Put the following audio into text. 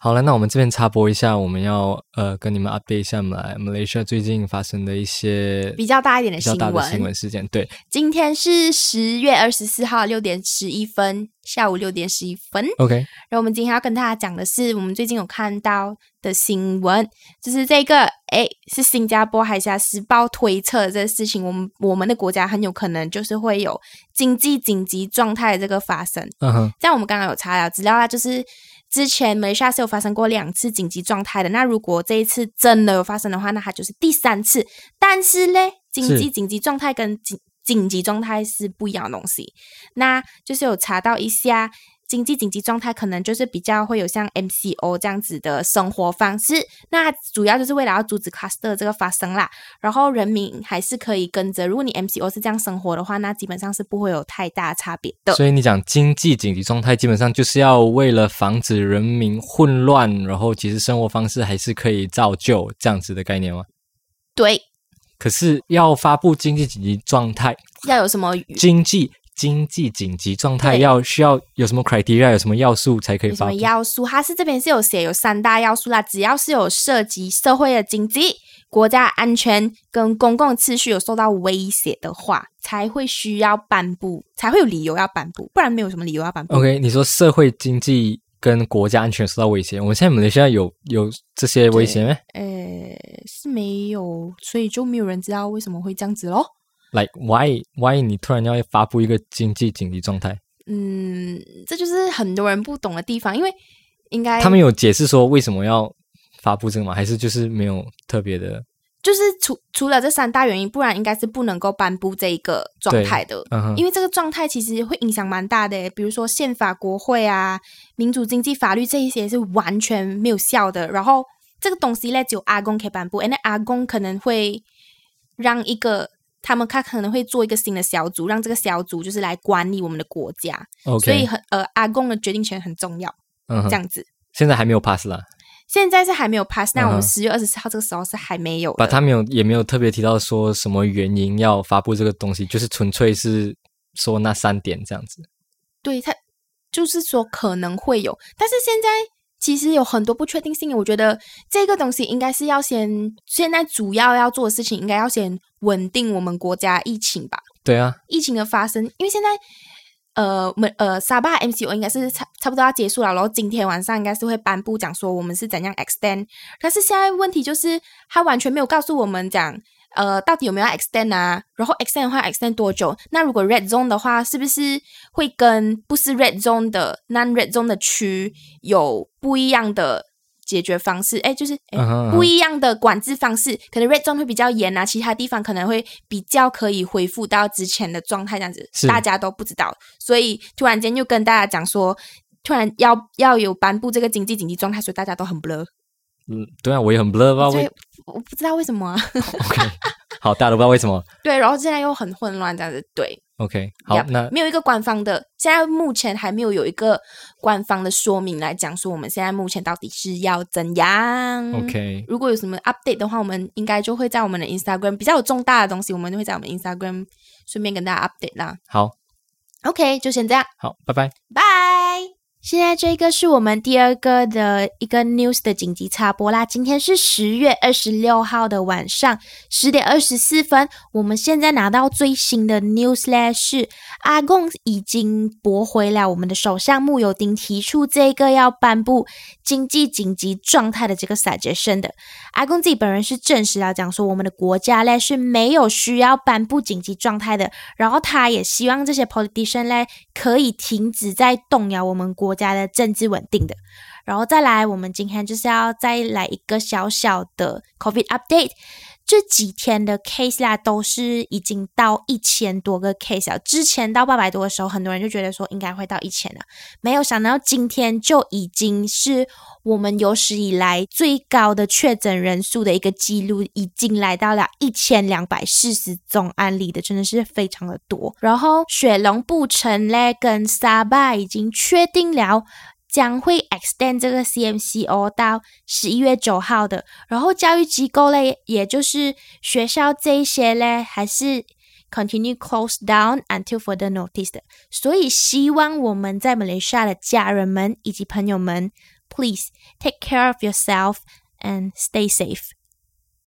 好了，那我们这边插播一下，我们要呃跟你们 update 一下马来马来西亚最近发生的一些比较大一点的比较新闻。大的新闻事件。对，今天是十月二十四号六点十一分，下午六点十一分。OK，然后我们今天要跟大家讲的是，我们最近有看到的新闻，就是这个，诶，是新加坡海峡时报推测的这个事情，我们我们的国家很有可能就是会有经济紧急状态的这个发生。嗯哼，这样我们刚刚有查了资料啊，就是之前梅沙是有发生过两次紧急状态的。那如果这一次真的有发生的话，那它就是第三次。但是嘞，紧急是紧急状态跟紧紧急状态是不一样的东西。那就是有查到一下。经济紧急状态可能就是比较会有像 MCO 这样子的生活方式，那主要就是为了要阻止 cluster 这个发生啦。然后人民还是可以跟着，如果你 MCO 是这样生活的话，那基本上是不会有太大差别的。所以你讲经济紧急状态，基本上就是要为了防止人民混乱，然后其实生活方式还是可以照旧这样子的概念吗？对，可是要发布经济紧急状态，要有什么经济经济紧急状态要需要有什么 criteria，有什么要素才可以有什么？要素？它是这边是有写有三大要素啦，只要是有涉及社会的经济、国家安全跟公共秩序有受到威胁的话，才会需要颁布，才会有理由要颁布，不然没有什么理由要颁布。OK，你说社会经济跟国家安全受到威胁，我们现在马来西亚有有这些威胁咩呃，是没有，所以就没有人知道为什么会这样子咯。？Like why why 你突然要发布一个经济紧急状态？嗯，这就是很多人不懂的地方，因为应该他们有解释说为什么要发布这个吗？还是就是没有特别的？就是除除了这三大原因，不然应该是不能够颁布这一个状态的。嗯哼，因为这个状态其实会影响蛮大的，比如说宪法、国会啊、民主经济、法律这一些是完全没有效的。然后这个东西呢，只有阿公可以颁布，诶那阿公可能会让一个他们他可能会做一个新的小组，让这个小组就是来管理我们的国家。OK，所以很呃，阿贡的决定权很重要，嗯哼，这样子。现在还没有 pass 啦，现在是还没有 pass，那我们十月二十四号这个时候是还没有的。把他没有也没有特别提到说什么原因要发布这个东西，就是纯粹是说那三点这样子。对他就是说可能会有，但是现在其实有很多不确定性。我觉得这个东西应该是要先，现在主要要做的事情应该要先稳定我们国家疫情吧，对啊，疫情的发生，因为现在。呃，我们呃，沙巴 MCO 应该是差差不多要结束了，然后今天晚上应该是会颁布讲说我们是怎样 extend，但是现在问题就是他完全没有告诉我们讲，呃，到底有没有 extend 啊？然后 extend 的话，extend 多久？那如果 red zone 的话，是不是会跟不是 red zone 的 non red zone 的区有不一样的解决方式？哎，就是不一样的管制方式，可能 red zone 会比较严啊，其他地方可能会比较可以恢复到之前的状态，这样子大家都不知道，所以突然间又跟大家讲说。突然要要有颁布这个经济紧急状态，所以大家都很 blur。嗯，对啊，我也很 blur 吧，所以为我不知道为什么啊。OK，好，大家都不知道为什么。对，然后现在又很混乱，这样子。对，OK，好没有一个官方的，现在目前还没有有一个官方的说明来讲说我们现在目前到底是要怎样。OK，如果有什么 update 的话，我们应该就会在我们的 Instagram 比较有重大的东西，我们会在我们 Instagram 顺便跟大家 update 啦。好 OK，就先这样，好，拜拜。拜。现在这个是我们第二个的一个 news 的紧急插播啦。今天是十月二十六号的晚上十点二十四分，我们现在拿到最新的 news 嘞，是阿贡已经驳回了我们的首相穆尤丁提出这个要颁布经济紧急状态的这个 suggestion 的。阿贡自己本人是证实了，讲说我们的国家嘞是没有需要颁布紧急状态的，然后他也希望这些 politician 嘞可以停止在动摇我们国家的政治稳定的。然后再来，我们今天就是要再来一个小小的 COVID update。这几天的 case 啦，都是已经到一千多个 case 了。之前到八百多的时候，很多人就觉得说应该会到一千了，没有想到今天就已经是我们有史以来最高的确诊人数的一个记录，已经来到了一千两百四十宗案例的，真的是非常的多。然后雪龙布城嘞跟沙巴已经确定了。将会 extend 这个 CMCO 到十一月九号的，然后教育机构嘞，也就是学校这一些嘞，还是 continue close down until further notice 的。所以希望我们在马来西亚的家人们以及朋友们 please take care of yourself and stay safe.